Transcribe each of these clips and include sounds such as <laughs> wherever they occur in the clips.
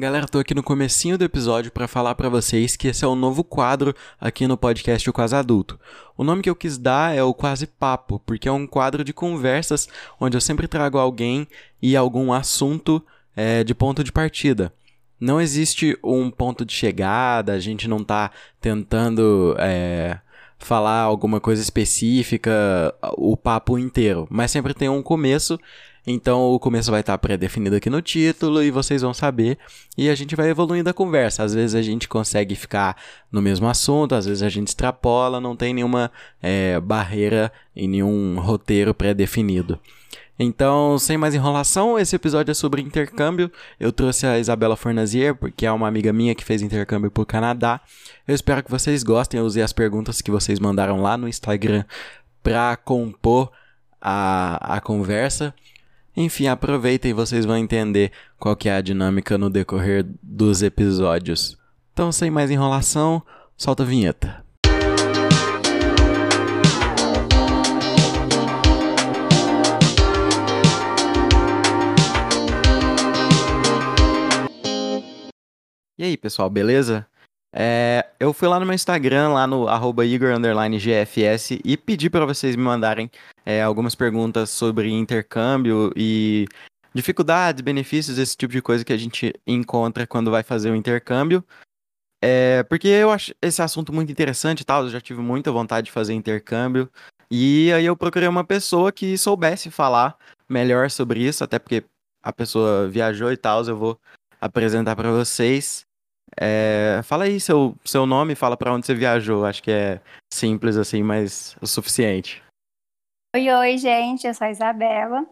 Galera, tô aqui no comecinho do episódio para falar para vocês que esse é o um novo quadro aqui no podcast O Quase Adulto. O nome que eu quis dar é o Quase Papo, porque é um quadro de conversas onde eu sempre trago alguém e algum assunto é, de ponto de partida. Não existe um ponto de chegada, a gente não tá tentando é, falar alguma coisa específica o papo inteiro, mas sempre tem um começo então o começo vai estar pré-definido aqui no título e vocês vão saber. E a gente vai evoluindo a conversa. Às vezes a gente consegue ficar no mesmo assunto, às vezes a gente extrapola, não tem nenhuma é, barreira e nenhum roteiro pré-definido. Então, sem mais enrolação, esse episódio é sobre intercâmbio. Eu trouxe a Isabela Fornazier, porque é uma amiga minha que fez intercâmbio para o Canadá. Eu espero que vocês gostem. Eu usei as perguntas que vocês mandaram lá no Instagram para compor a, a conversa. Enfim, aproveitem e vocês vão entender qual que é a dinâmica no decorrer dos episódios. Então, sem mais enrolação, solta a vinheta. E aí, pessoal, beleza? É, eu fui lá no meu Instagram, lá no igor__gfs e pedi para vocês me mandarem é, algumas perguntas sobre intercâmbio e dificuldades, benefícios, esse tipo de coisa que a gente encontra quando vai fazer o intercâmbio. É, porque eu acho esse assunto muito interessante e tal, eu já tive muita vontade de fazer intercâmbio. E aí eu procurei uma pessoa que soubesse falar melhor sobre isso, até porque a pessoa viajou e tal, eu vou apresentar para vocês. É, fala aí seu, seu nome, fala para onde você viajou. Acho que é simples assim, mas o suficiente. Oi, oi, gente. Eu sou a Isabela.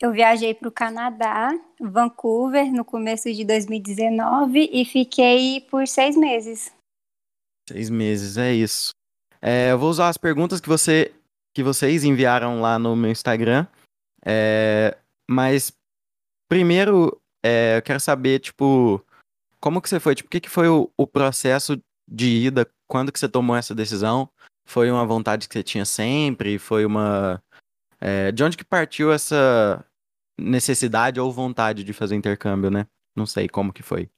Eu viajei para o Canadá, Vancouver, no começo de 2019 e fiquei por seis meses. Seis meses, é isso. É, eu vou usar as perguntas que, você, que vocês enviaram lá no meu Instagram. É, mas primeiro, é, eu quero saber, tipo, como que você foi? Tipo, o que, que foi o, o processo de ida? Quando que você tomou essa decisão? Foi uma vontade que você tinha sempre? Foi uma. É, de onde que partiu essa necessidade ou vontade de fazer intercâmbio, né? Não sei como que foi.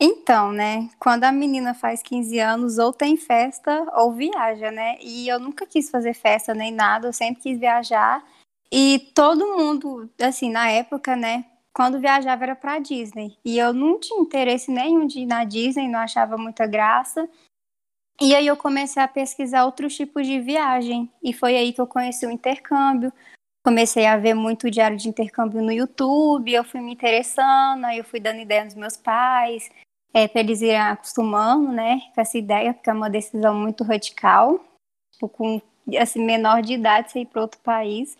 Então, né? Quando a menina faz 15 anos, ou tem festa ou viaja, né? E eu nunca quis fazer festa nem nada, eu sempre quis viajar. E todo mundo, assim, na época, né? Quando viajava era para Disney. E eu não tinha interesse nenhum de ir na Disney, não achava muita graça. E aí eu comecei a pesquisar outros tipos de viagem. E foi aí que eu conheci o intercâmbio. Comecei a ver muito diário de intercâmbio no YouTube, eu fui me interessando, aí eu fui dando ideia aos meus pais, é, para eles irem acostumando, né, com essa ideia, porque é uma decisão muito radical, tipo, com assim, menor de idade, você ir para outro país.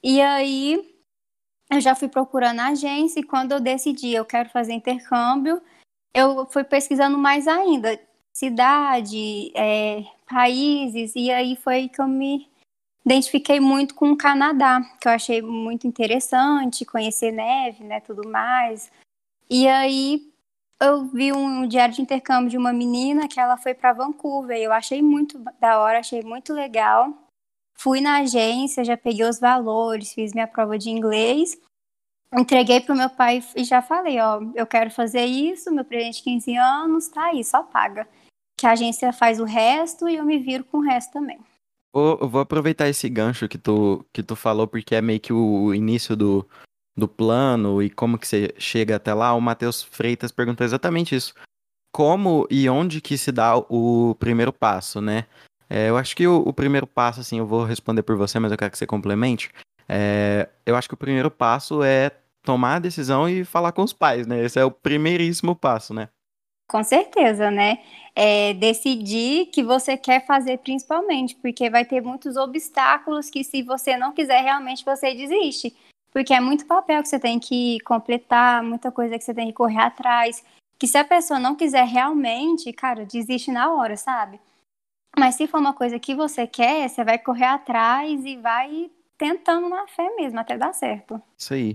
E aí eu já fui procurando agência e quando eu decidi eu quero fazer intercâmbio, eu fui pesquisando mais ainda, cidade, é, países, e aí foi que eu me identifiquei muito com o Canadá, que eu achei muito interessante, conhecer neve, né, tudo mais. E aí eu vi um diário de intercâmbio de uma menina que ela foi para Vancouver, e eu achei muito da hora, achei muito legal. Fui na agência, já peguei os valores, fiz minha prova de inglês, entreguei para o meu pai e já falei, ó, eu quero fazer isso, meu presente de 15 anos, tá aí, só paga. Que a agência faz o resto e eu me viro com o resto também. Vou, vou aproveitar esse gancho que tu, que tu falou, porque é meio que o início do, do plano e como que você chega até lá. O Matheus Freitas perguntou exatamente isso. Como e onde que se dá o primeiro passo, né? É, eu acho que o, o, primeiro passo, assim, eu vou responder por você, mas eu quero que você complemente. É, eu acho que o primeiro passo é tomar a decisão e falar com os pais, né? Esse é o primeiríssimo passo, né? Com certeza, né? É decidir que você quer fazer principalmente, porque vai ter muitos obstáculos que se você não quiser realmente você desiste, porque é muito papel que você tem que completar, muita coisa que você tem que correr atrás, que se a pessoa não quiser realmente, cara, desiste na hora, sabe? Mas se for uma coisa que você quer, você vai correr atrás e vai tentando na fé mesmo, até dar certo. Isso aí.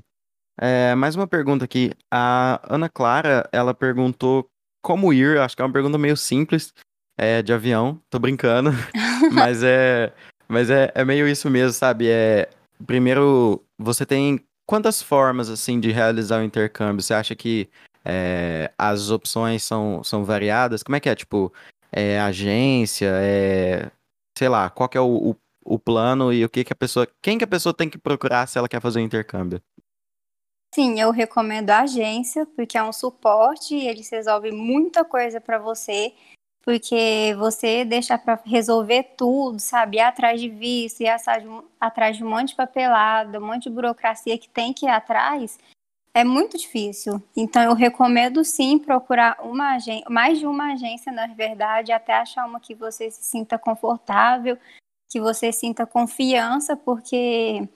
É, mais uma pergunta aqui. A Ana Clara, ela perguntou como ir, acho que é uma pergunta meio simples, é, de avião, tô brincando, <laughs> mas é, mas é, é meio isso mesmo, sabe? É, primeiro, você tem quantas formas, assim, de realizar o intercâmbio? Você acha que É, as opções são, são variadas. Como é que é? Tipo, é agência, é. Sei lá, qual é o, o, o plano e o que, que a pessoa. Quem que a pessoa tem que procurar se ela quer fazer o intercâmbio? Sim, eu recomendo a agência, porque é um suporte e eles resolvem muita coisa para você, porque você deixa para resolver tudo, sabe? Ir atrás de visto, ir atrás de um monte de papelada, um monte de burocracia que tem que ir atrás, é muito difícil. Então, eu recomendo sim procurar uma agência, mais de uma agência, na verdade, até achar uma que você se sinta confortável, que você sinta confiança, porque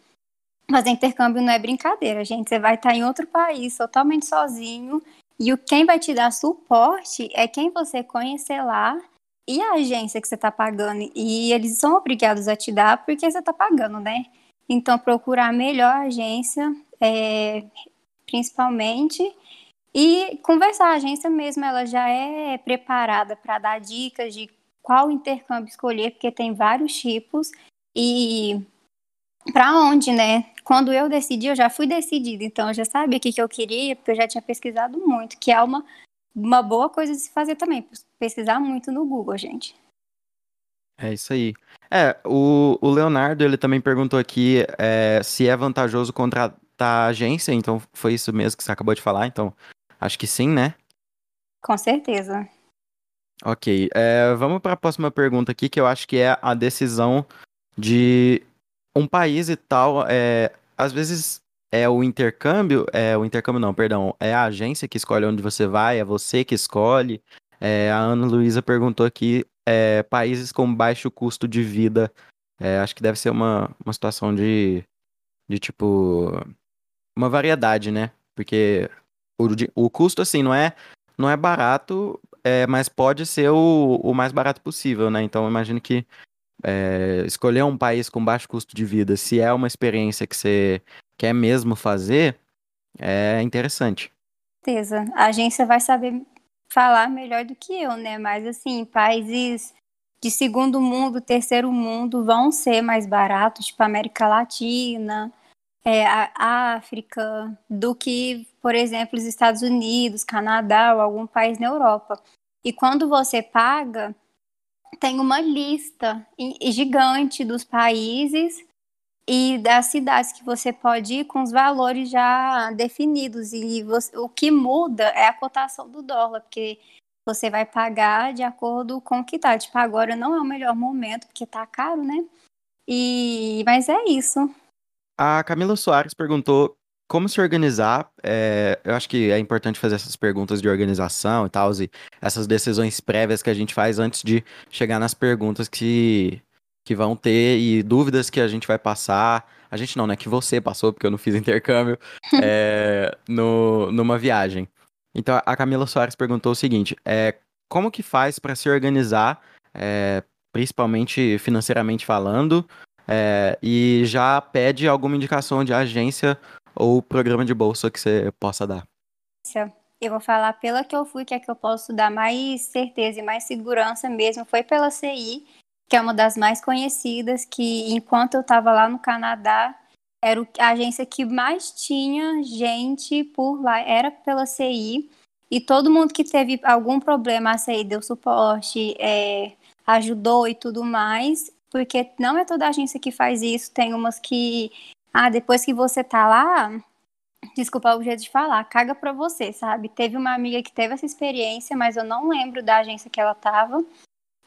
fazer intercâmbio não é brincadeira, gente. Você vai estar em outro país totalmente sozinho e quem vai te dar suporte é quem você conhecer lá e a agência que você está pagando. E eles são obrigados a te dar porque você está pagando, né? Então, procurar a melhor agência, é, principalmente, e conversar. A agência mesmo, ela já é preparada para dar dicas de qual intercâmbio escolher, porque tem vários tipos. E para onde, né? Quando eu decidi, eu já fui decidida, então eu já sabia o que, que eu queria, porque eu já tinha pesquisado muito, que é uma, uma boa coisa de se fazer também, pesquisar muito no Google, gente. É isso aí. É, o, o Leonardo, ele também perguntou aqui é, se é vantajoso contratar a agência, então foi isso mesmo que você acabou de falar, então acho que sim, né? Com certeza. Ok, é, vamos para a próxima pergunta aqui, que eu acho que é a decisão de um país e tal, é, às vezes é o intercâmbio, é o intercâmbio não, perdão, é a agência que escolhe onde você vai, é você que escolhe. É, a Ana Luísa perguntou aqui, é, países com baixo custo de vida, é, acho que deve ser uma, uma situação de, de tipo, uma variedade, né? Porque o, o custo, assim, não é, não é barato, é, mas pode ser o, o mais barato possível, né? Então, imagino que é, escolher um país com baixo custo de vida, se é uma experiência que você quer mesmo fazer, é interessante. certeza. A agência vai saber falar melhor do que eu, né? Mas assim, países de segundo mundo, terceiro mundo vão ser mais baratos, tipo América Latina, é, a África, do que, por exemplo, os Estados Unidos, Canadá ou algum país na Europa. E quando você paga, tem uma lista gigante dos países e das cidades que você pode ir com os valores já definidos. E você, o que muda é a cotação do dólar, porque você vai pagar de acordo com o que tá. Tipo, agora não é o melhor momento, porque tá caro, né? E mas é isso. A Camila Soares perguntou como se organizar, é, eu acho que é importante fazer essas perguntas de organização e tal, e essas decisões prévias que a gente faz antes de chegar nas perguntas que, que vão ter e dúvidas que a gente vai passar. A gente não, né? Que você passou, porque eu não fiz intercâmbio, <laughs> é, no, numa viagem. Então a Camila Soares perguntou o seguinte: é, como que faz para se organizar, é, principalmente financeiramente falando, é, e já pede alguma indicação de agência ou programa de bolsa que você possa dar? Eu vou falar pela que eu fui, que é que eu posso dar mais certeza e mais segurança mesmo, foi pela CI, que é uma das mais conhecidas, que enquanto eu estava lá no Canadá, era a agência que mais tinha gente por lá, era pela CI, e todo mundo que teve algum problema, a CI deu suporte, é, ajudou e tudo mais, porque não é toda agência que faz isso, tem umas que ah, depois que você tá lá, desculpa o jeito de falar, caga pra você, sabe? Teve uma amiga que teve essa experiência, mas eu não lembro da agência que ela tava.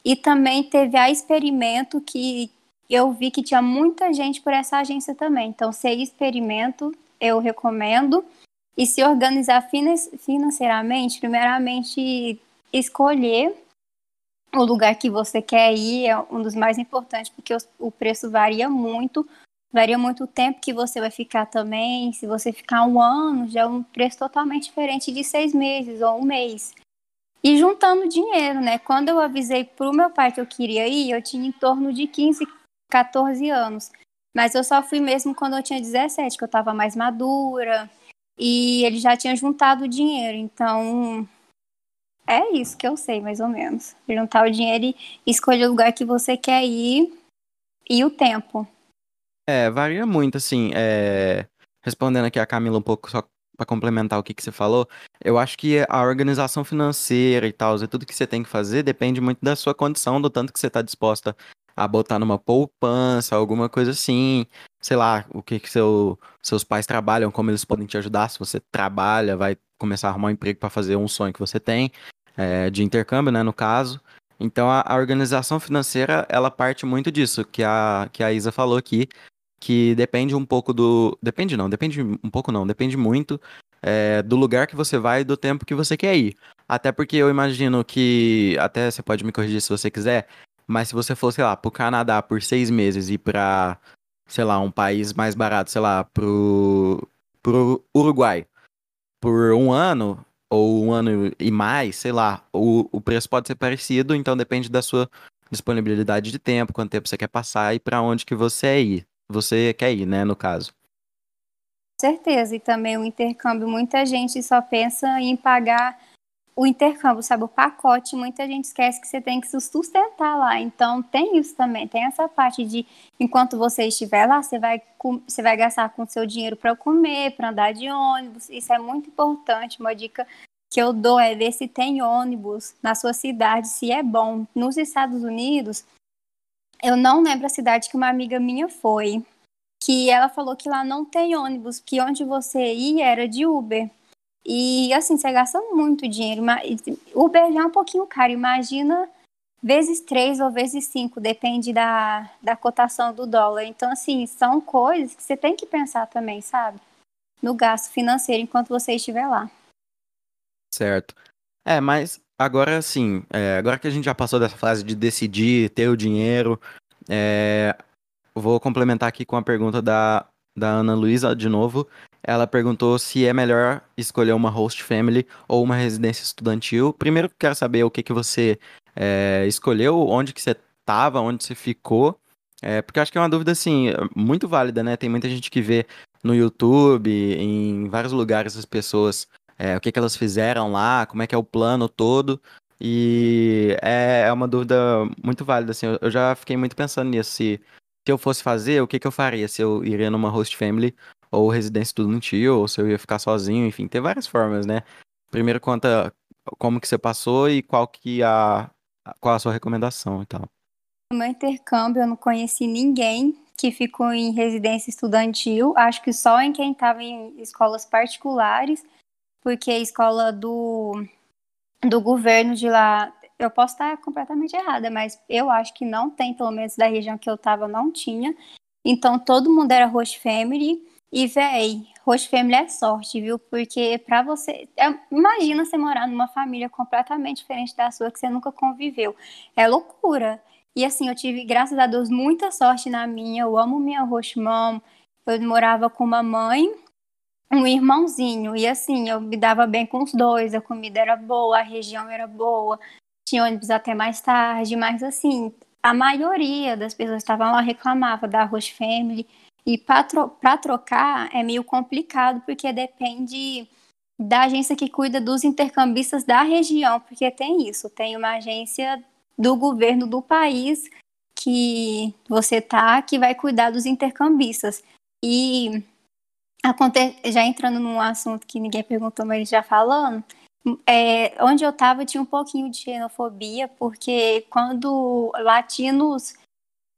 E também teve a experimento que eu vi que tinha muita gente por essa agência também. Então, ser experimento, eu recomendo. E se organizar financeiramente, primeiramente escolher o lugar que você quer ir é um dos mais importantes, porque o preço varia muito. Varia muito o tempo que você vai ficar também. Se você ficar um ano, já é um preço totalmente diferente de seis meses ou um mês. E juntando dinheiro, né? Quando eu avisei pro meu pai que eu queria ir, eu tinha em torno de 15, 14 anos. Mas eu só fui mesmo quando eu tinha 17, que eu estava mais madura. E ele já tinha juntado o dinheiro. Então, é isso que eu sei, mais ou menos. Juntar o dinheiro e escolher o lugar que você quer ir e o tempo. É, varia muito, assim. É... Respondendo aqui a Camila um pouco só para complementar o que, que você falou, eu acho que a organização financeira e tal, e tudo que você tem que fazer depende muito da sua condição, do tanto que você está disposta a botar numa poupança, alguma coisa assim. Sei lá, o que, que seu, seus pais trabalham, como eles podem te ajudar. Se você trabalha, vai começar a arrumar um emprego para fazer um sonho que você tem, é, de intercâmbio, né, no caso. Então a, a, organização financeira, ela parte muito disso, que a, que a Isa falou aqui, que depende um pouco do. Depende não, depende um pouco não, depende muito é, do lugar que você vai e do tempo que você quer ir. Até porque eu imagino que. Até você pode me corrigir se você quiser, mas se você for, sei lá, pro Canadá por seis meses e pra, sei lá, um país mais barato, sei lá, pro, pro Uruguai por um ano, ou um ano e mais, sei lá, o, o preço pode ser parecido, então depende da sua disponibilidade de tempo, quanto tempo você quer passar e para onde que você ir. Você quer ir, né, no caso. Certeza, e também o intercâmbio, muita gente só pensa em pagar o intercâmbio, sabe, o pacote, muita gente esquece que você tem que se sustentar lá. Então tem isso também, tem essa parte de enquanto você estiver lá, você vai você vai gastar com seu dinheiro para comer, para andar de ônibus. Isso é muito importante. Uma dica que eu dou é ver se tem ônibus na sua cidade, se é bom. Nos Estados Unidos, eu não lembro a cidade que uma amiga minha foi, que ela falou que lá não tem ônibus, que onde você ia era de Uber. E assim, você gasta muito dinheiro. Uber já é um pouquinho caro, imagina vezes três ou vezes cinco, depende da, da cotação do dólar. Então, assim, são coisas que você tem que pensar também, sabe? No gasto financeiro enquanto você estiver lá. Certo. É, mas agora sim, é, agora que a gente já passou dessa fase de decidir, ter o dinheiro, é, vou complementar aqui com a pergunta da, da Ana Luísa de novo. Ela perguntou se é melhor escolher uma host family ou uma residência estudantil. Primeiro, quero saber o que, que você é, escolheu, onde que você estava, onde você ficou. É, porque eu acho que é uma dúvida, assim, muito válida, né? Tem muita gente que vê no YouTube, em vários lugares, as pessoas, é, o que, que elas fizeram lá, como é que é o plano todo. E é, é uma dúvida muito válida, assim. Eu, eu já fiquei muito pensando nisso. Se, se eu fosse fazer, o que, que eu faria? Se eu iria numa host family ou residência estudantil, ou se eu ia ficar sozinho, enfim, tem várias formas, né? Primeiro conta como que você passou e qual que a qual a sua recomendação e tal. No meu intercâmbio eu não conheci ninguém que ficou em residência estudantil, acho que só em quem estava em escolas particulares, porque a escola do do governo de lá, eu posso estar completamente errada, mas eu acho que não tem, pelo menos da região que eu estava, não tinha. Então todo mundo era host family e, véi, host family é sorte, viu? Porque pra você. É, imagina você morar numa família completamente diferente da sua, que você nunca conviveu. É loucura. E assim, eu tive, graças a Deus, muita sorte na minha. Eu amo minha mom. Eu morava com uma mãe, um irmãozinho. E assim, eu me dava bem com os dois. A comida era boa, a região era boa. Tinha ônibus até mais tarde. Mas assim, a maioria das pessoas que estavam lá reclamava da host family. E para tro trocar é meio complicado, porque depende da agência que cuida dos intercambistas da região, porque tem isso, tem uma agência do governo do país que você tá, que vai cuidar dos intercambistas. E já entrando num assunto que ninguém perguntou, mas já falando, é, onde eu estava tinha um pouquinho de xenofobia, porque quando latinos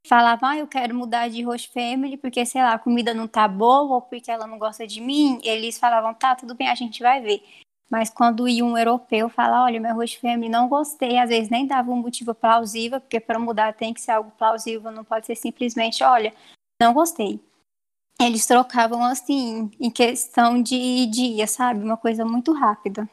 falavam, ah, eu quero mudar de host family porque, sei lá, a comida não tá boa ou porque ela não gosta de mim, eles falavam, tá, tudo bem, a gente vai ver. Mas quando ia um europeu falar, olha, meu host family não gostei, às vezes nem dava um motivo plausível, porque para mudar tem que ser algo plausível, não pode ser simplesmente, olha, não gostei. Eles trocavam assim, em questão de dia, sabe? Uma coisa muito rápida.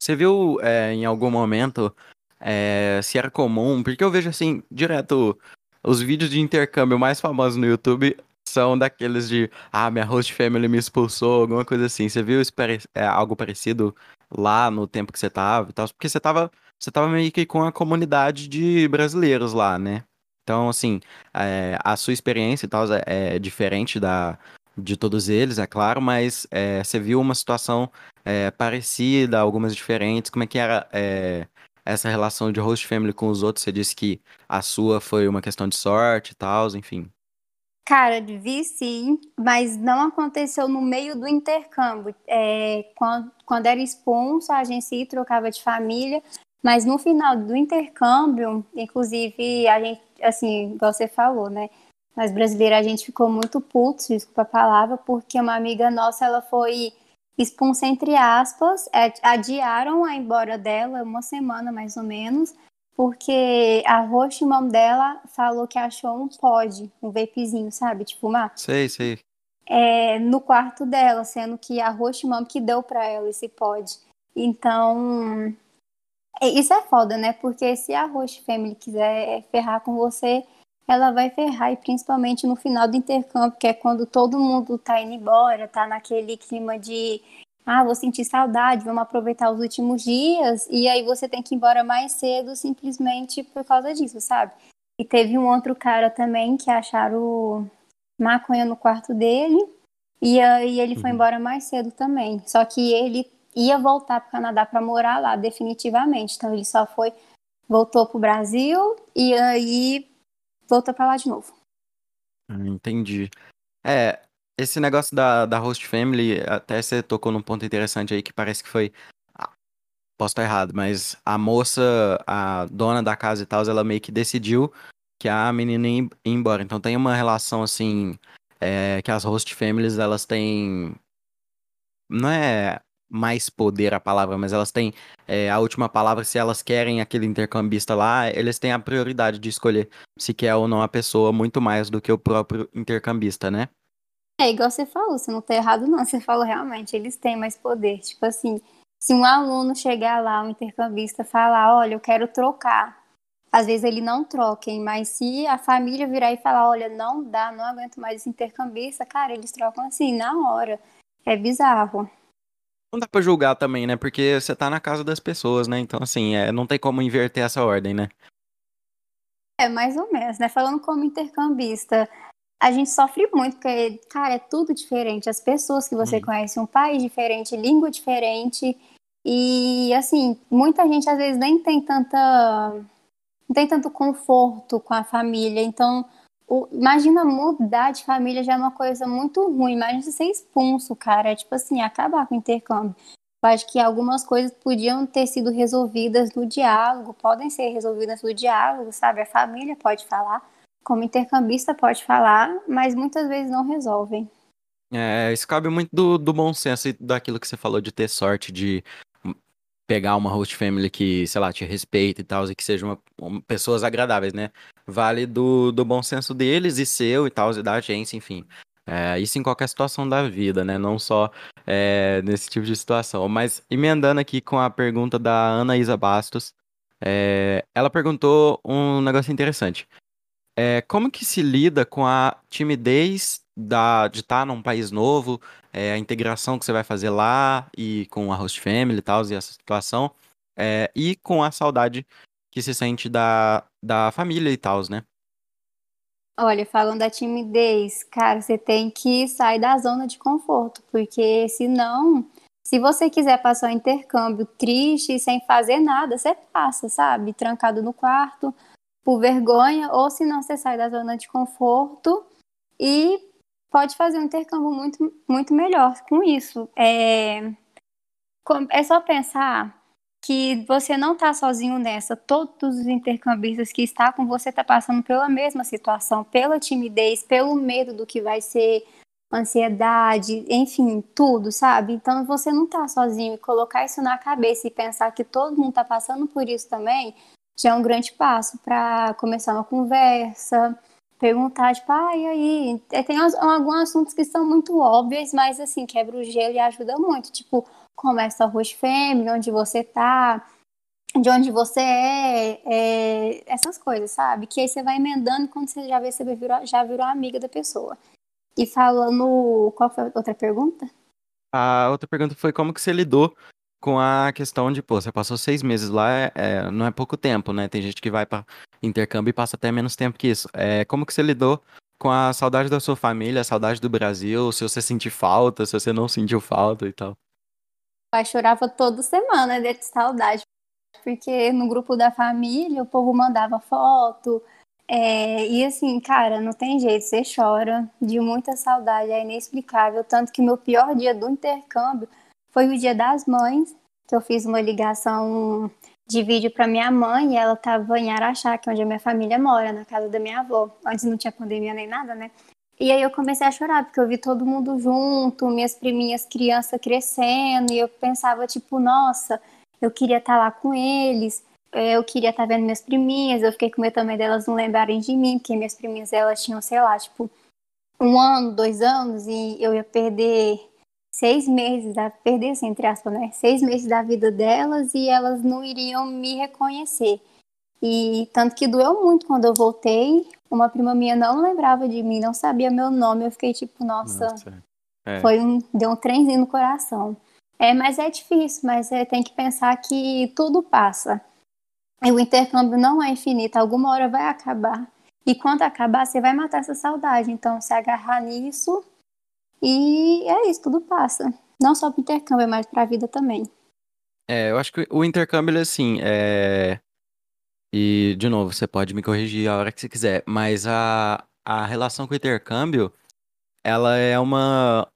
Você viu é, em algum momento é, se era comum, porque eu vejo assim, direto os vídeos de intercâmbio mais famosos no YouTube são daqueles de ah, minha host family me expulsou, alguma coisa assim. Você viu isso é, algo parecido lá no tempo que você tava e tal? Porque você tava, você tava meio que com a comunidade de brasileiros lá, né? Então, assim, é, a sua experiência e tal é, é, diferente da, de todos eles, é claro, mas é, você viu uma situação é, parecida, algumas diferentes. Como é que era é, essa relação de host family com os outros? Você disse que a sua foi uma questão de sorte e tal, enfim. Cara, vi sim, mas não aconteceu no meio do intercâmbio. É, quando, quando era expulso, a gente se trocava de família, mas no final do intercâmbio, inclusive, a gente, assim, igual você falou, né? Nós brasileiros, a gente ficou muito puto, desculpa a palavra, porque uma amiga nossa, ela foi expulsa entre aspas, adiaram a embora dela uma semana mais ou menos, porque a host mom dela falou que achou um pod, um vapezinho, sabe, de fumar. Sei, sei. É, no quarto dela, sendo que a host mom que deu para ela esse pod. Então, é, isso é foda, né? Porque se a host family quiser ferrar com você, ela vai ferrar, e principalmente no final do intercâmbio, que é quando todo mundo tá indo embora, tá naquele clima de ah, vou sentir saudade, vamos aproveitar os últimos dias, e aí você tem que ir embora mais cedo simplesmente por causa disso, sabe? E teve um outro cara também que acharam maconha no quarto dele, e aí ele foi uhum. embora mais cedo também. Só que ele ia voltar para o Canadá para morar lá definitivamente. Então ele só foi voltou para o Brasil e aí voltou para lá de novo. Ah, entendi. É, esse negócio da, da host family, até você tocou num ponto interessante aí que parece que foi. Ah, posso estar errado, mas a moça, a dona da casa e tal, ela meio que decidiu que a menina ia embora. Então tem uma relação assim. É, que as host families elas têm. Não é mais poder a palavra, mas elas têm é, a última palavra. Se elas querem aquele intercambista lá, eles têm a prioridade de escolher se quer ou não a pessoa, muito mais do que o próprio intercambista, né? É igual você falou, você não tá errado, não. Você falou realmente, eles têm mais poder. Tipo assim, se um aluno chegar lá, um intercambista, falar, olha, eu quero trocar. Às vezes ele não troquem, mas se a família virar e falar, olha, não dá, não aguento mais esse intercambista, cara, eles trocam assim, na hora. É bizarro. Não dá pra julgar também, né? Porque você tá na casa das pessoas, né? Então, assim, é, não tem como inverter essa ordem, né? É, mais ou menos, né? Falando como intercambista, a gente sofre muito, porque, cara, é tudo diferente. As pessoas que você hum. conhece, um país diferente, língua diferente. E, assim, muita gente às vezes nem tem tanta. Não tem tanto conforto com a família. Então, o, imagina mudar de família já é uma coisa muito ruim. Imagina você ser expulso, cara. É tipo assim, acabar com o intercâmbio. Eu acho que algumas coisas podiam ter sido resolvidas no diálogo, podem ser resolvidas no diálogo, sabe? A família pode falar, como intercambista pode falar, mas muitas vezes não resolvem. É, isso cabe muito do, do bom senso e daquilo que você falou de ter sorte de pegar uma host family que, sei lá, te respeita e tal, e que sejam pessoas agradáveis, né? Vale do, do bom senso deles e seu e tal, e da agência, enfim. É, isso em qualquer situação da vida, né? Não só é, nesse tipo de situação. Mas emendando aqui com a pergunta da Ana Isa Bastos, é, ela perguntou um negócio interessante. É, como que se lida com a timidez da, de estar num país novo, é, a integração que você vai fazer lá e com a host family e tal, e essa situação, é, e com a saudade que se sente da, da família e tal, né? Olha, falando da timidez, cara, você tem que sair da zona de conforto, porque senão, se você quiser passar um intercâmbio triste, sem fazer nada, você passa, sabe? Trancado no quarto, por vergonha, ou se não, você sai da zona de conforto e pode fazer um intercâmbio muito, muito melhor com isso. É, é só pensar que você não está sozinho nessa. Todos os intercambistas que estão com você estão tá passando pela mesma situação, pela timidez, pelo medo do que vai ser, ansiedade, enfim, tudo, sabe? Então você não está sozinho e colocar isso na cabeça e pensar que todo mundo está passando por isso também já é um grande passo para começar uma conversa, perguntar, tipo, ah, e aí? É, tem alguns assuntos que são muito óbvios, mas assim, quebra o gelo e ajuda muito. Tipo, como é sua host family, onde você tá, de onde você é, é, essas coisas, sabe? Que aí você vai emendando quando você já vê, você virou, já virou amiga da pessoa. E falando. Qual foi a outra pergunta? A outra pergunta foi como que você lidou com a questão de, pô, você passou seis meses lá, é, é, não é pouco tempo, né? Tem gente que vai para intercâmbio e passa até menos tempo que isso. É, como que você lidou com a saudade da sua família, a saudade do Brasil, se você sentiu falta, se você não sentiu falta e tal? pai chorava toda semana de saudade, porque no grupo da família o povo mandava foto, É, e assim, cara, não tem jeito, você chora de muita saudade, é inexplicável. Tanto que meu pior dia do intercâmbio foi o dia das mães, que eu fiz uma ligação de vídeo para minha mãe e ela estava em Araxá, que é onde a minha família mora, na casa da minha avó. Antes não tinha pandemia nem nada, né? E aí eu comecei a chorar, porque eu vi todo mundo junto, minhas priminhas crianças crescendo, e eu pensava, tipo, nossa, eu queria estar tá lá com eles, eu queria estar tá vendo minhas priminhas, eu fiquei com medo também delas não lembrarem de mim, porque minhas priminhas, elas tinham, sei lá, tipo, um ano, dois anos, e eu ia perder seis meses, da, perder assim, entre aspas, né? Seis meses da vida delas e elas não iriam me reconhecer. E tanto que doeu muito quando eu voltei. Uma prima minha não lembrava de mim, não sabia meu nome. Eu fiquei tipo, nossa, nossa. É. foi um, deu um trenzinho no coração. É, mas é difícil, mas é, tem que pensar que tudo passa. E o intercâmbio não é infinito, alguma hora vai acabar. E quando acabar, você vai matar essa saudade. Então, se agarrar nisso e é isso, tudo passa. Não só para intercâmbio, mas para a vida também. É, eu acho que o intercâmbio, assim, é. E, de novo, você pode me corrigir a hora que você quiser, mas a, a relação com o intercâmbio, ela é uma.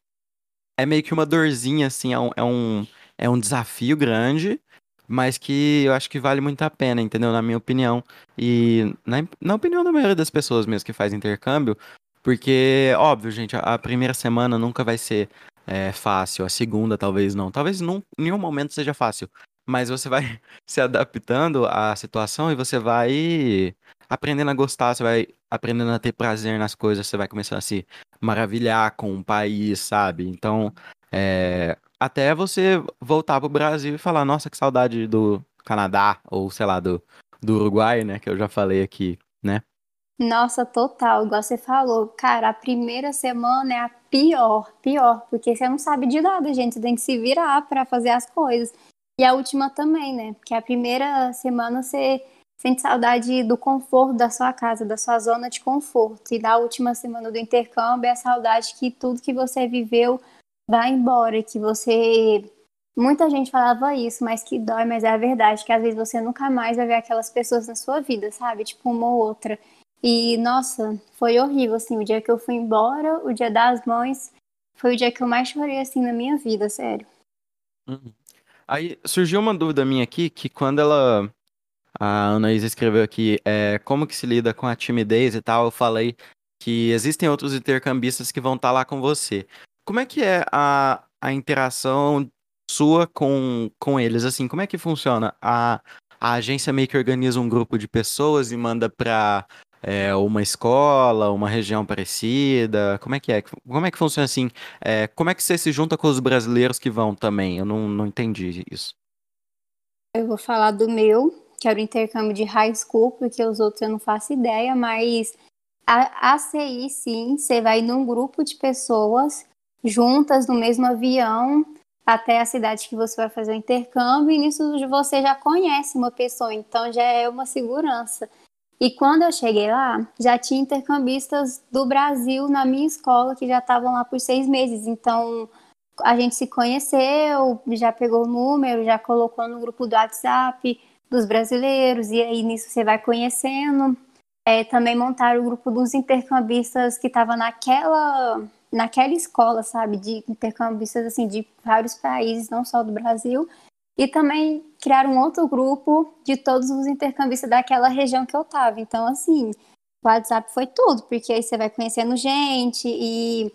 É meio que uma dorzinha, assim, é um, é um, é um desafio grande, mas que eu acho que vale muito a pena, entendeu? Na minha opinião. E na, na opinião da maioria das pessoas mesmo que faz intercâmbio, porque, óbvio, gente, a primeira semana nunca vai ser é, fácil, a segunda talvez não. Talvez em nenhum momento seja fácil, mas você vai <laughs> se adaptando à situação e você vai aprendendo a gostar, você vai aprendendo a ter prazer nas coisas, você vai começando a se maravilhar com o país, sabe? Então, é, até você voltar pro Brasil e falar, nossa, que saudade do Canadá, ou sei lá, do, do Uruguai, né? Que eu já falei aqui, né? Nossa, total, igual você falou, cara, a primeira semana é a pior, pior, porque você não sabe de nada, gente, você tem que se virar para fazer as coisas. E a última também, né? Porque a primeira semana você sente saudade do conforto da sua casa, da sua zona de conforto. E na última semana do intercâmbio é a saudade que tudo que você viveu vai embora, que você Muita gente falava isso, mas que dói, mas é a verdade, que às vezes você nunca mais vai ver aquelas pessoas na sua vida, sabe? Tipo, uma ou outra. E, nossa, foi horrível, assim, o dia que eu fui embora, o dia das mães, foi o dia que eu mais chorei, assim, na minha vida, sério. Uhum. Aí surgiu uma dúvida minha aqui, que quando ela, a Anaísa escreveu aqui, é, como que se lida com a timidez e tal, eu falei que existem outros intercambistas que vão estar tá lá com você. Como é que é a, a interação sua com, com eles, assim, como é que funciona? A, a agência meio que organiza um grupo de pessoas e manda para é, uma escola, uma região parecida? Como é que é? Como é que funciona assim? É, como é que você se junta com os brasileiros que vão também? Eu não, não entendi isso. Eu vou falar do meu, que era o intercâmbio de high school, porque os outros eu não faço ideia, mas a ACI, sim, você vai num grupo de pessoas juntas no mesmo avião até a cidade que você vai fazer o intercâmbio, e nisso você já conhece uma pessoa, então já é uma segurança. E quando eu cheguei lá, já tinha intercambistas do Brasil na minha escola que já estavam lá por seis meses. Então a gente se conheceu, já pegou o número, já colocou no grupo do WhatsApp dos brasileiros, e aí nisso você vai conhecendo. É, também montaram o grupo dos intercambistas que estava naquela naquela escola, sabe, de intercambistas assim de vários países, não só do Brasil. E também criar um outro grupo de todos os intercambistas daquela região que eu tava. Então, assim, o WhatsApp foi tudo, porque aí você vai conhecendo gente e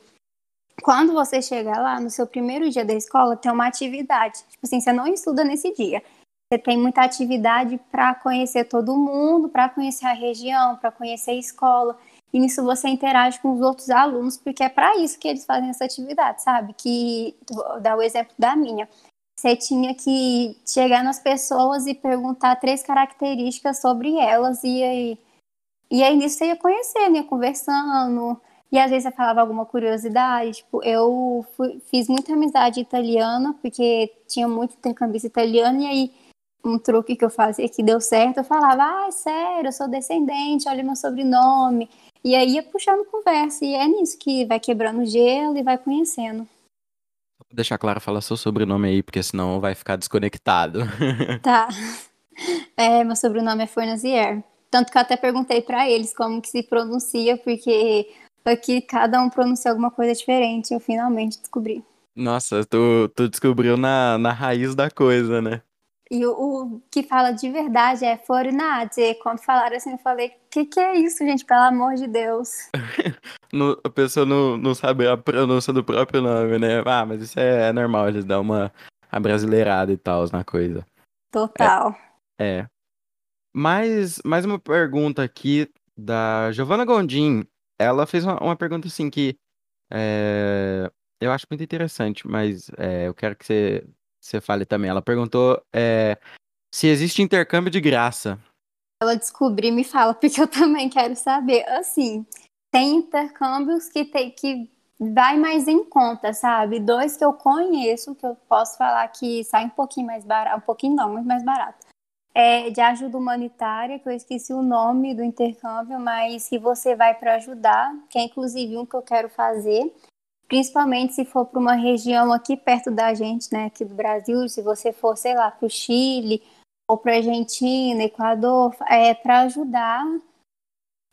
quando você chega lá, no seu primeiro dia da escola, tem uma atividade. Tipo assim, você não estuda nesse dia. Você tem muita atividade para conhecer todo mundo, para conhecer a região, para conhecer a escola. E nisso você interage com os outros alunos, porque é para isso que eles fazem essa atividade, sabe? Que dar o exemplo da minha você tinha que chegar nas pessoas e perguntar três características sobre elas e aí, e aí nisso você ia conhecendo, ia conversando, e às vezes você falava alguma curiosidade, tipo, eu fui, fiz muita amizade italiana, porque tinha muito intercambista italiano, e aí um truque que eu fazia que deu certo, eu falava, ah, é sério, eu sou descendente, olha meu sobrenome, e aí ia puxando conversa, e é nisso que vai quebrando gelo e vai conhecendo deixar claro, fala seu sobrenome aí, porque senão vai ficar desconectado. <laughs> Tá. É, meu sobrenome é Fornazier. Tanto que eu até perguntei para eles como que se pronuncia, porque aqui cada um pronuncia alguma coisa diferente. Eu finalmente descobri. Nossa, tu, tu descobriu na, na raiz da coisa, né? E o, o que fala de verdade é Fornade. Quando falaram assim, eu falei, que que é isso, gente? Pelo amor de Deus. <laughs> no, a pessoa não, não sabe a pronúncia do próprio nome, né? Ah, mas isso é, é normal, eles dão uma abrasileirada e tal na coisa. Total. É. é. Mais, mais uma pergunta aqui da Giovanna Gondim. Ela fez uma, uma pergunta assim que é, eu acho muito interessante, mas é, eu quero que você, você fale também. Ela perguntou é, se existe intercâmbio de graça. Ela descobrir me fala, <laughs> porque eu também quero saber. Assim, tem intercâmbios que tem que vai mais em conta, sabe? Dois que eu conheço, que eu posso falar que sai um pouquinho mais barato, um pouquinho não, muito mais barato. É de ajuda humanitária, que eu esqueci o nome do intercâmbio, mas que você vai para ajudar, que é inclusive um que eu quero fazer, principalmente se for para uma região aqui perto da gente, né, aqui do Brasil, se você for, sei lá, para o Chile ou para Argentina, Equador, é para ajudar.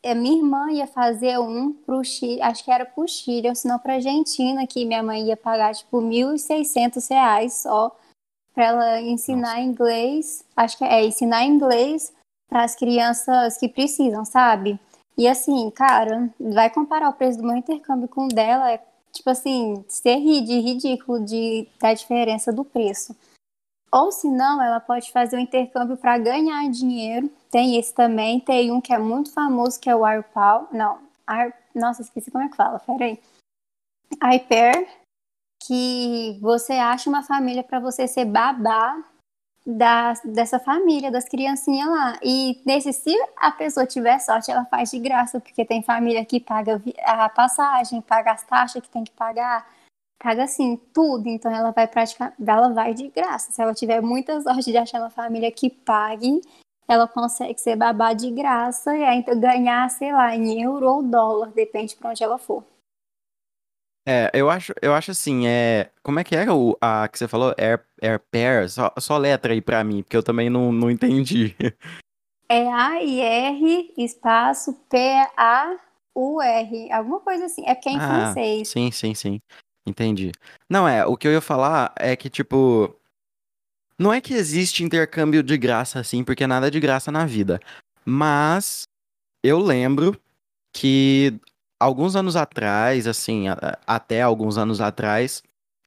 É, minha irmã ia fazer um para o Chile, acho que era para o Chile, ou se não para Argentina, que minha mãe ia pagar tipo R$ 1.600 só para ela ensinar Nossa. inglês. Acho que é ensinar inglês para as crianças que precisam, sabe? E assim, cara, vai comparar o preço do meu intercâmbio com o dela, é tipo assim, ser de ridículo de da diferença do preço. Ou se não, ela pode fazer um intercâmbio para ganhar dinheiro. Tem esse também, tem um que é muito famoso que é o AirPal. Não, Ar... nossa, esqueci como é que fala, peraí. iPair, que você acha uma família para você ser babá da, dessa família, das criancinhas lá. E nesse, se a pessoa tiver sorte, ela faz de graça, porque tem família que paga a passagem, paga as taxas que tem que pagar, paga assim, tudo. Então ela vai praticar, ela vai de graça. Se ela tiver muita sorte de achar uma família que pague, ela consegue ser babá de graça e ainda ganhar, sei lá, em euro ou dólar, depende para onde ela for. É, eu acho, eu acho assim, é. Como é que era o, a que você falou? Air, air pair? Só, só letra aí pra mim, porque eu também não, não entendi. <laughs> É A-I-R espaço P-A-U-R. Alguma coisa assim. É porque é em ah, francês. Sim, sim, sim. Entendi. Não, é, o que eu ia falar é que, tipo. Não é que existe intercâmbio de graça assim, porque nada é de graça na vida. Mas eu lembro que alguns anos atrás, assim, até alguns anos atrás,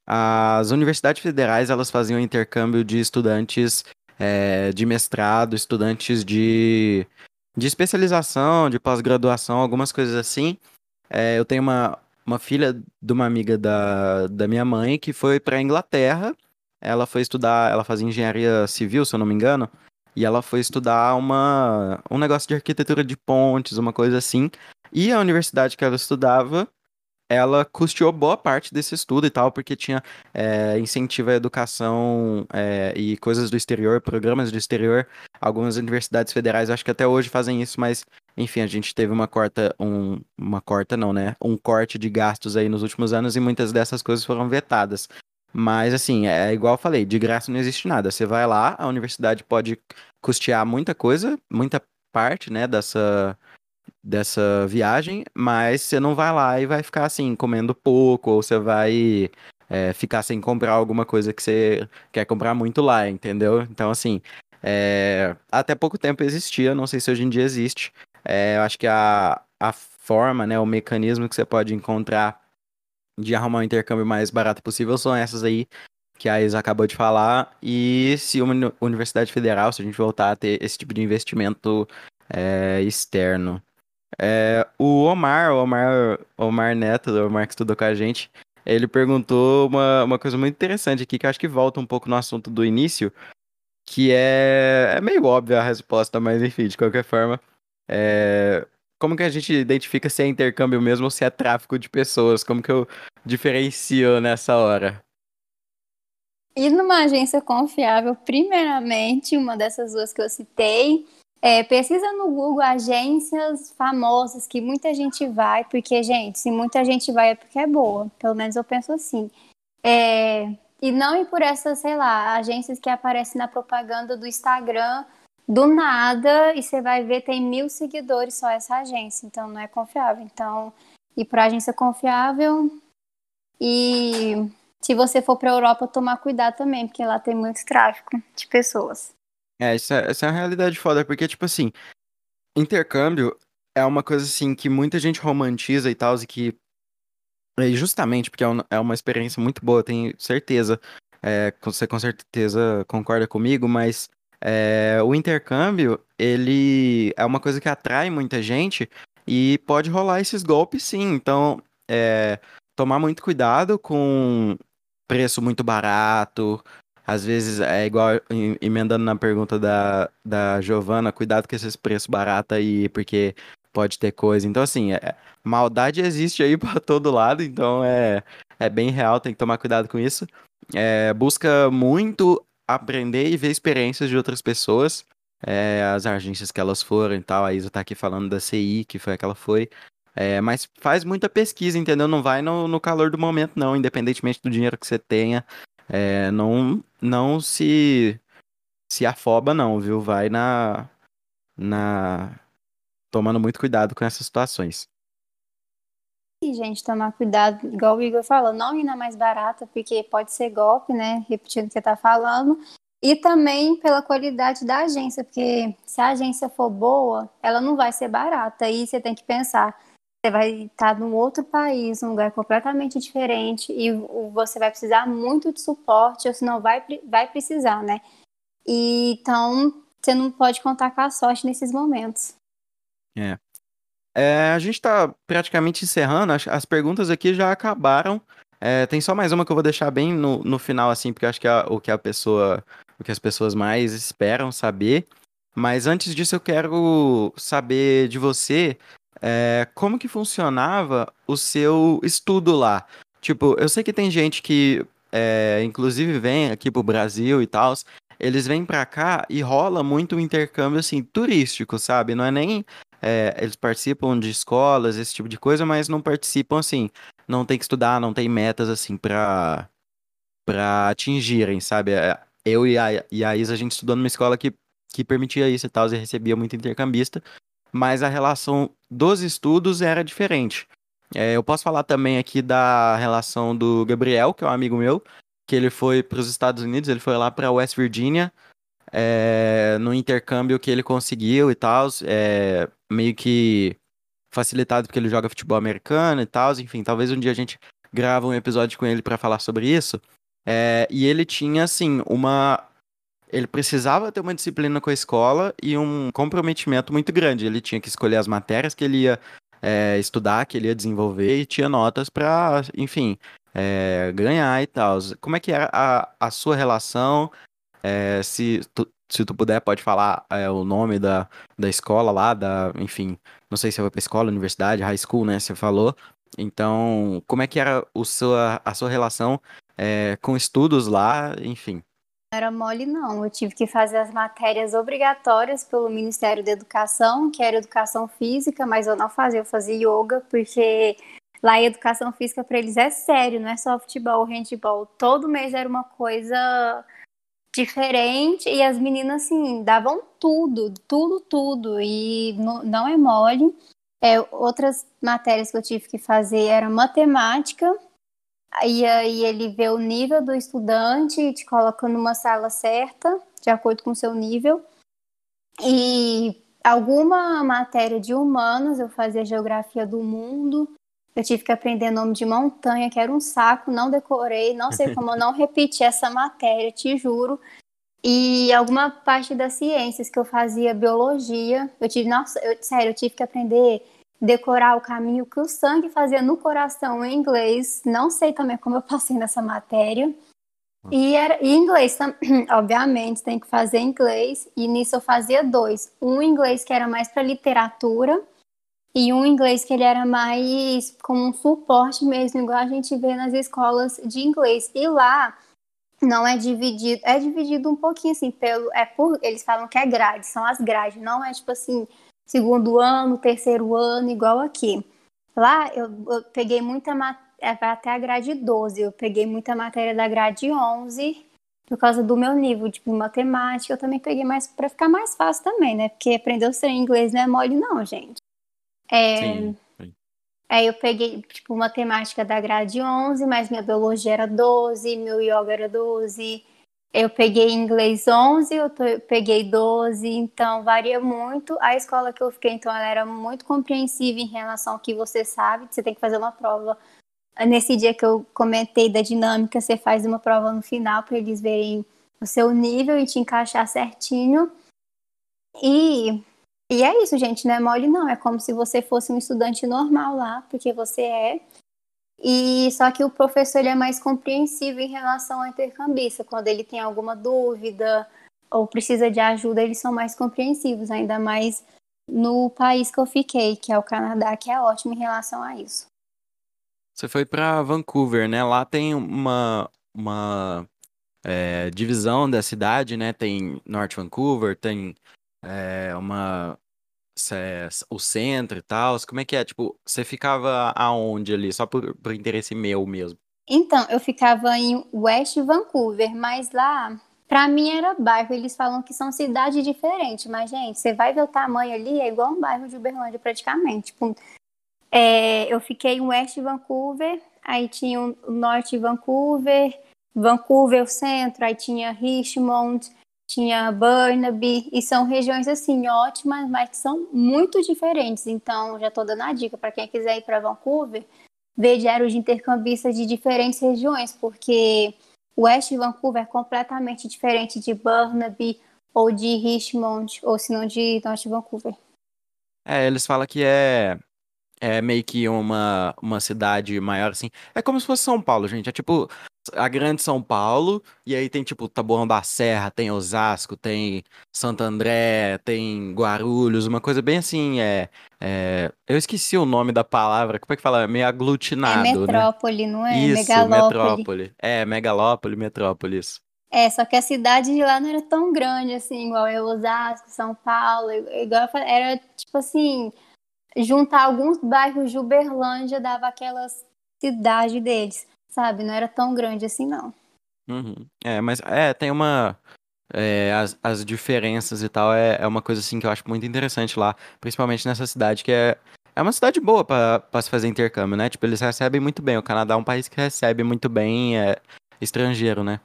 as universidades federais elas faziam intercâmbio de estudantes é, de mestrado, estudantes de, de especialização, de pós-graduação, algumas coisas assim. É, eu tenho uma, uma filha de uma amiga da, da minha mãe que foi para a Inglaterra. Ela foi estudar, ela fazia engenharia civil, se eu não me engano, e ela foi estudar uma, um negócio de arquitetura de pontes, uma coisa assim. E a universidade que ela estudava, ela custeou boa parte desse estudo e tal, porque tinha é, incentivo à educação é, e coisas do exterior, programas do exterior. Algumas universidades federais, acho que até hoje fazem isso, mas enfim, a gente teve uma corta, um, uma corta não, né? Um corte de gastos aí nos últimos anos e muitas dessas coisas foram vetadas. Mas assim, é igual eu falei, de graça não existe nada. Você vai lá, a universidade pode custear muita coisa, muita parte, né, dessa dessa viagem, mas você não vai lá e vai ficar assim, comendo pouco, ou você vai é, ficar sem comprar alguma coisa que você quer comprar muito lá, entendeu? Então, assim, é, até pouco tempo existia, não sei se hoje em dia existe. É, eu acho que a, a forma, né, o mecanismo que você pode encontrar de arrumar um intercâmbio mais barato possível são essas aí que a Isa acabou de falar. E se uma universidade federal, se a gente voltar a ter esse tipo de investimento é, externo. É, o Omar, o Omar, Omar Neto, o Omar que estudou com a gente, ele perguntou uma, uma coisa muito interessante aqui, que acho que volta um pouco no assunto do início, que é, é meio óbvia a resposta, mas enfim, de qualquer forma. É, como que a gente identifica se é intercâmbio mesmo ou se é tráfico de pessoas? Como que eu diferencio nessa hora? E numa agência confiável, primeiramente, uma dessas duas que eu citei, é, pesquisa no Google agências famosas que muita gente vai, porque, gente, se muita gente vai é porque é boa. Pelo menos eu penso assim. É, e não ir por essas, sei lá, agências que aparecem na propaganda do Instagram do nada e você vai ver tem mil seguidores só essa agência, então não é confiável. Então, ir para agência confiável e se você for para Europa, tomar cuidado também, porque lá tem muito tráfico de pessoas. É, essa, essa é uma realidade foda, porque, tipo assim, intercâmbio é uma coisa, assim, que muita gente romantiza e tal, e que, e justamente porque é, é uma experiência muito boa, tenho certeza, é, você com certeza concorda comigo, mas é, o intercâmbio, ele é uma coisa que atrai muita gente e pode rolar esses golpes sim, então, é, tomar muito cuidado com preço muito barato. Às vezes é igual emendando na pergunta da, da Giovana, cuidado com esses preços baratos aí, porque pode ter coisa. Então, assim, é, maldade existe aí <laughs> para todo lado, então é, é bem real, tem que tomar cuidado com isso. É, busca muito aprender e ver experiências de outras pessoas, é, as agências que elas foram e tal. A Isa tá aqui falando da CI, que foi a que ela foi. É, mas faz muita pesquisa, entendeu? Não vai no, no calor do momento, não, independentemente do dinheiro que você tenha. É, não, não se, se afoba, não, viu? Vai na, na. tomando muito cuidado com essas situações. E, gente, tomar cuidado, igual o Igor falou, não ir na mais barata, porque pode ser golpe, né? Repetindo o que você tá falando. E também pela qualidade da agência, porque se a agência for boa, ela não vai ser barata. Aí você tem que pensar você vai estar num outro país, num lugar completamente diferente, e você vai precisar muito de suporte, ou senão vai, vai precisar, né? E, então, você não pode contar com a sorte nesses momentos. É. é a gente está praticamente encerrando, as, as, perguntas aqui já acabaram. É, tem só mais uma que eu vou deixar bem no, no final, assim, porque acho que é o que a pessoa, o que as pessoas mais esperam saber. Mas antes disso, eu quero saber de você é, como que funcionava o seu estudo lá? Tipo, eu sei que tem gente que, é, inclusive, vem aqui pro Brasil e tal, eles vêm pra cá e rola muito um intercâmbio, assim, turístico, sabe? Não é nem... É, eles participam de escolas, esse tipo de coisa, mas não participam, assim, não tem que estudar, não tem metas, assim, pra, pra atingirem, sabe? É, eu e a, e a Isa, a gente estudou numa escola que, que permitia isso e tal, e recebia muito intercambista, mas a relação dos estudos era diferente. É, eu posso falar também aqui da relação do Gabriel, que é um amigo meu, que ele foi para os Estados Unidos, ele foi lá para West Virginia, é, no intercâmbio que ele conseguiu e tal, é, meio que facilitado porque ele joga futebol americano e tal, enfim, talvez um dia a gente grava um episódio com ele para falar sobre isso. É, e ele tinha, assim, uma ele precisava ter uma disciplina com a escola e um comprometimento muito grande. Ele tinha que escolher as matérias que ele ia é, estudar, que ele ia desenvolver e tinha notas para, enfim, é, ganhar e tal. Como é que era a, a sua relação? É, se, tu, se tu puder, pode falar é, o nome da, da escola lá, da, enfim, não sei se foi para escola, universidade, high school, né? Você falou. Então, como é que era o sua, a sua relação é, com estudos lá, enfim? Era mole, não. Eu tive que fazer as matérias obrigatórias pelo Ministério da Educação, que era educação física, mas eu não fazia, eu fazia yoga, porque lá a educação física para eles é sério, não é só futebol, handball. Todo mês era uma coisa diferente e as meninas, assim, davam tudo, tudo, tudo, e não é mole. É, outras matérias que eu tive que fazer era matemática, e aí ele vê o nível do estudante e te coloca numa sala certa, de acordo com o seu nível. E alguma matéria de humanos, eu fazia geografia do mundo. Eu tive que aprender nome de montanha, que era um saco, não decorei, não sei <laughs> como eu não repeti essa matéria, te juro. E alguma parte das ciências que eu fazia biologia, eu tive, nossa, eu, sério, eu tive que aprender decorar o caminho que o sangue fazia no coração em inglês. Não sei também como eu passei nessa matéria. E, era, e inglês, <clears throat> obviamente, tem que fazer inglês. E nisso eu fazia dois. Um inglês que era mais para literatura e um inglês que ele era mais como um suporte mesmo, igual a gente vê nas escolas de inglês. E lá não é dividido, é dividido um pouquinho assim pelo, é por, eles falam que é grade, são as grades, não é tipo assim segundo ano, terceiro ano, igual aqui. Lá eu, eu peguei muita matéria, até a grade 12, eu peguei muita matéria da grade 11, por causa do meu nível de matemática, eu também peguei mais para ficar mais fácil também, né? Porque aprender o ser inglês não é mole, não, gente. É, sim, sim. Aí eu peguei, tipo, matemática da grade 11, mas minha biologia era 12, meu yoga era 12. Eu peguei inglês 11, eu peguei 12, então varia muito. A escola que eu fiquei, então, ela era muito compreensiva em relação ao que você sabe. Você tem que fazer uma prova Nesse dia que eu comentei da dinâmica, você faz uma prova no final para eles verem o seu nível e te encaixar certinho. E, e é isso, gente, não é mole não, é como se você fosse um estudante normal lá, porque você é. E só que o professor ele é mais compreensivo em relação ao intercambista, quando ele tem alguma dúvida ou precisa de ajuda, eles são mais compreensivos, ainda mais no país que eu fiquei, que é o Canadá, que é ótimo em relação a isso. Você foi para Vancouver, né? Lá tem uma, uma é, divisão da cidade, né? Tem North Vancouver, tem é, uma é, o centro e tal. Como é que é? Tipo, você ficava aonde ali? Só por, por interesse meu mesmo. Então, eu ficava em West Vancouver, mas lá, pra mim era bairro. Eles falam que são cidades diferentes, mas, gente, você vai ver o tamanho ali, é igual um bairro de Uberlândia praticamente. Tipo, é, eu fiquei em West Vancouver, aí tinha o Norte Vancouver, Vancouver o centro, aí tinha Richmond, tinha Burnaby, e são regiões assim ótimas, mas que são muito diferentes. Então, já estou dando a dica para quem quiser ir para Vancouver, ver diários de intercambistas de diferentes regiões, porque West Vancouver é completamente diferente de Burnaby ou de Richmond, ou se não de Norte Vancouver. É, eles falam que é é meio que uma, uma cidade maior, assim. É como se fosse São Paulo, gente. É tipo a grande São Paulo, e aí tem tipo Taboão da Serra, tem Osasco, tem Santo André, tem Guarulhos, uma coisa bem assim, é, é... eu esqueci o nome da palavra, como é que fala? Meio aglutinado, É metrópole, né? não é? Isso, megalópole. metrópole. É, megalópole, metrópolis. É, só que a cidade de lá não era tão grande assim, igual é Osasco, São Paulo, igual era tipo assim, juntar alguns bairros de Uberlândia dava aquela cidade deles, sabe? Não era tão grande assim, não. Uhum. É, mas é, tem uma. É, as, as diferenças e tal é, é uma coisa assim que eu acho muito interessante lá, principalmente nessa cidade que é, é uma cidade boa para se fazer intercâmbio, né? Tipo, eles recebem muito bem. O Canadá é um país que recebe muito bem é, estrangeiro, né?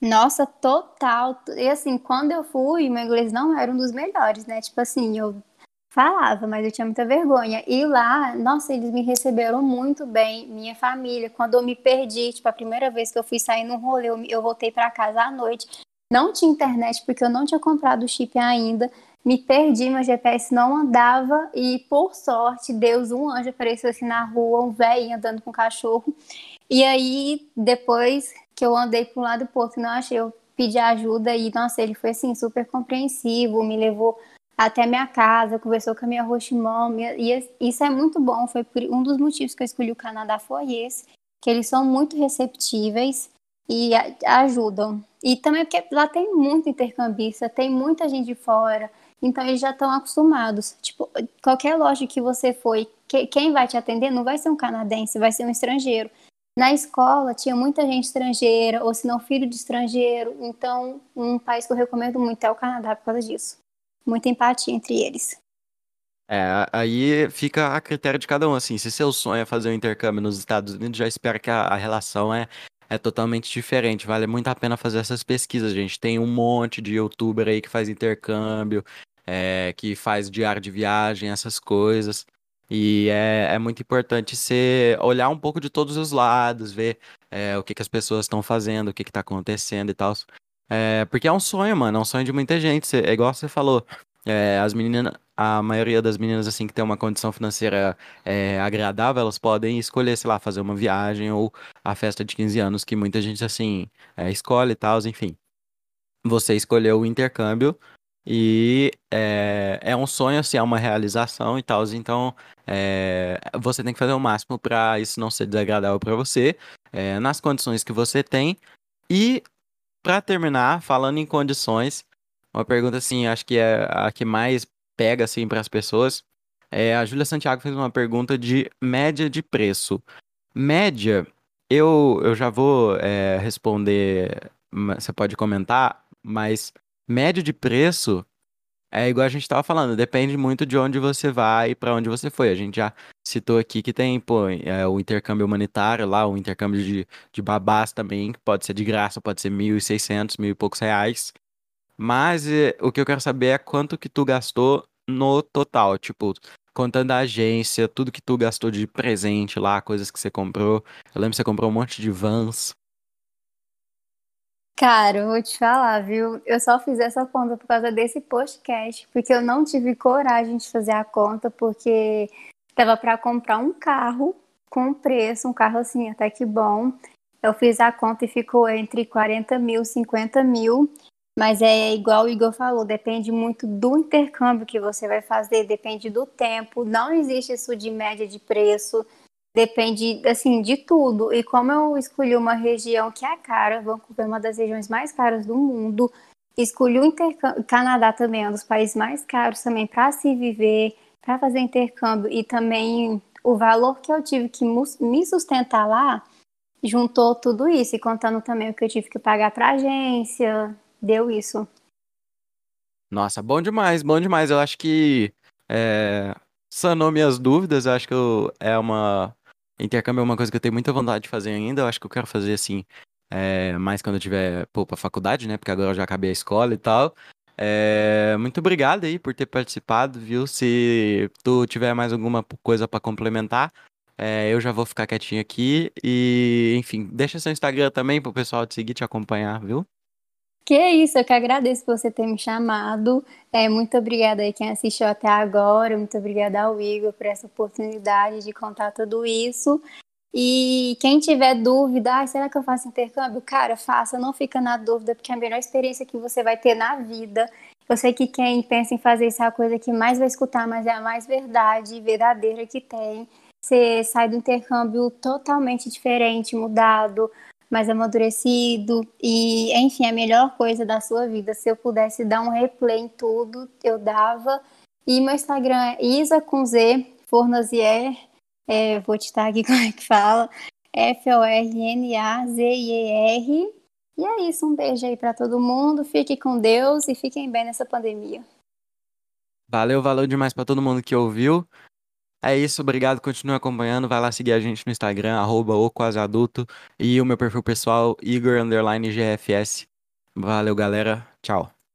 Nossa, total. E assim, quando eu fui, meu inglês não era um dos melhores, né? Tipo assim, eu Falava, mas eu tinha muita vergonha. E lá, nossa, eles me receberam muito bem, minha família. Quando eu me perdi, tipo, a primeira vez que eu fui sair num rolê, eu, eu voltei para casa à noite. Não tinha internet porque eu não tinha comprado o chip ainda. Me perdi, meu GPS não andava e, por sorte, Deus, um anjo apareceu assim na rua, um velho andando com um cachorro. E aí, depois que eu andei para um lado e pro outro, não achei, eu pedi ajuda e, nossa, ele foi assim super compreensivo, me levou até minha casa, conversou com a minha roximão, e isso é muito bom, foi um dos motivos que eu escolhi o Canadá foi esse, que eles são muito receptíveis e ajudam. E também porque lá tem muito intercambista, tem muita gente de fora, então eles já estão acostumados. Tipo, qualquer loja que você foi, que, quem vai te atender não vai ser um canadense, vai ser um estrangeiro. Na escola tinha muita gente estrangeira, ou se não filho de estrangeiro, então um país que eu recomendo muito é o Canadá por causa disso muita empatia entre eles. É, aí fica a critério de cada um, assim, se seu sonho é fazer um intercâmbio nos Estados Unidos, já espera que a, a relação é, é totalmente diferente, vale muito a pena fazer essas pesquisas, gente, tem um monte de youtuber aí que faz intercâmbio, é, que faz diário de viagem, essas coisas, e é, é muito importante você olhar um pouco de todos os lados, ver é, o que, que as pessoas estão fazendo, o que está acontecendo e tal, é, porque é um sonho, mano, é um sonho de muita gente. é igual você falou, é, as meninas, a maioria das meninas, assim, que tem uma condição financeira é, agradável, elas podem escolher, sei lá, fazer uma viagem ou a festa de 15 anos, que muita gente, assim, é, escolhe e tal, enfim. Você escolheu o intercâmbio e é, é um sonho, assim, é uma realização e tal, então é, você tem que fazer o máximo para isso não ser desagradável para você, é, nas condições que você tem. E para terminar, falando em condições, uma pergunta assim, acho que é a que mais pega assim para as pessoas. É, a Júlia Santiago fez uma pergunta de média de preço. Média, eu, eu já vou é, responder você pode comentar, mas médio de preço é igual a gente estava falando, depende muito de onde você vai e para onde você foi. A gente já citou aqui que tem pô, é, o intercâmbio humanitário lá, o intercâmbio de, de babás também, que pode ser de graça, pode ser 1.600, mil e poucos reais. Mas é, o que eu quero saber é quanto que tu gastou no total, tipo, contando a agência, tudo que tu gastou de presente lá, coisas que você comprou. Eu lembro que você comprou um monte de vans. Cara, vou te falar, viu? Eu só fiz essa conta por causa desse podcast, porque eu não tive coragem de fazer a conta, porque tava para comprar um carro com preço, um carro assim, até que bom. Eu fiz a conta e ficou entre 40 mil, 50 mil. Mas é igual o Igor falou, depende muito do intercâmbio que você vai fazer, depende do tempo. Não existe isso de média de preço, depende assim de tudo. E como eu escolhi uma região que é cara, Vancouver é uma das regiões mais caras do mundo, escolhi o intercâmbio, Canadá também é um dos países mais caros também para se viver, para fazer intercâmbio e também o valor que eu tive que me sustentar lá juntou tudo isso e contando também o que eu tive que pagar para agência, deu isso. Nossa, bom demais, bom demais. Eu acho que é, sanou minhas dúvidas. Eu acho que eu, é uma. Intercâmbio é uma coisa que eu tenho muita vontade de fazer ainda. Eu acho que eu quero fazer assim, é, mais quando eu tiver pô, pra faculdade, né? Porque agora eu já acabei a escola e tal. É, muito obrigado aí por ter participado, viu? Se tu tiver mais alguma coisa para complementar, é, eu já vou ficar quietinho aqui. E, enfim, deixa seu Instagram também pro pessoal te seguir, te acompanhar, viu? Que isso, eu que agradeço por você ter me chamado. É, muito obrigada aí quem assistiu até agora. Muito obrigada ao Igor por essa oportunidade de contar tudo isso. E quem tiver dúvida, ah, será que eu faço intercâmbio? Cara, faça, não fica na dúvida, porque é a melhor experiência que você vai ter na vida. Eu sei que quem pensa em fazer isso é a coisa que mais vai escutar, mas é a mais verdade, verdadeira que tem. Você sai do intercâmbio totalmente diferente, mudado, mais amadurecido e, enfim, a melhor coisa da sua vida. Se eu pudesse dar um replay em tudo, eu dava. E meu Instagram é Isa com Z, Fornazier, é, vou te estar aqui <laughs> como é que fala, F-O-R-N-A-Z-I-E-R. E é isso, um beijo aí para todo mundo, fique com Deus e fiquem bem nessa pandemia. Valeu, valeu demais para todo mundo que ouviu. É isso, obrigado, continue acompanhando, vai lá seguir a gente no Instagram, arroba o quase adulto, e o meu perfil pessoal, Igor GFS. Valeu, galera, tchau.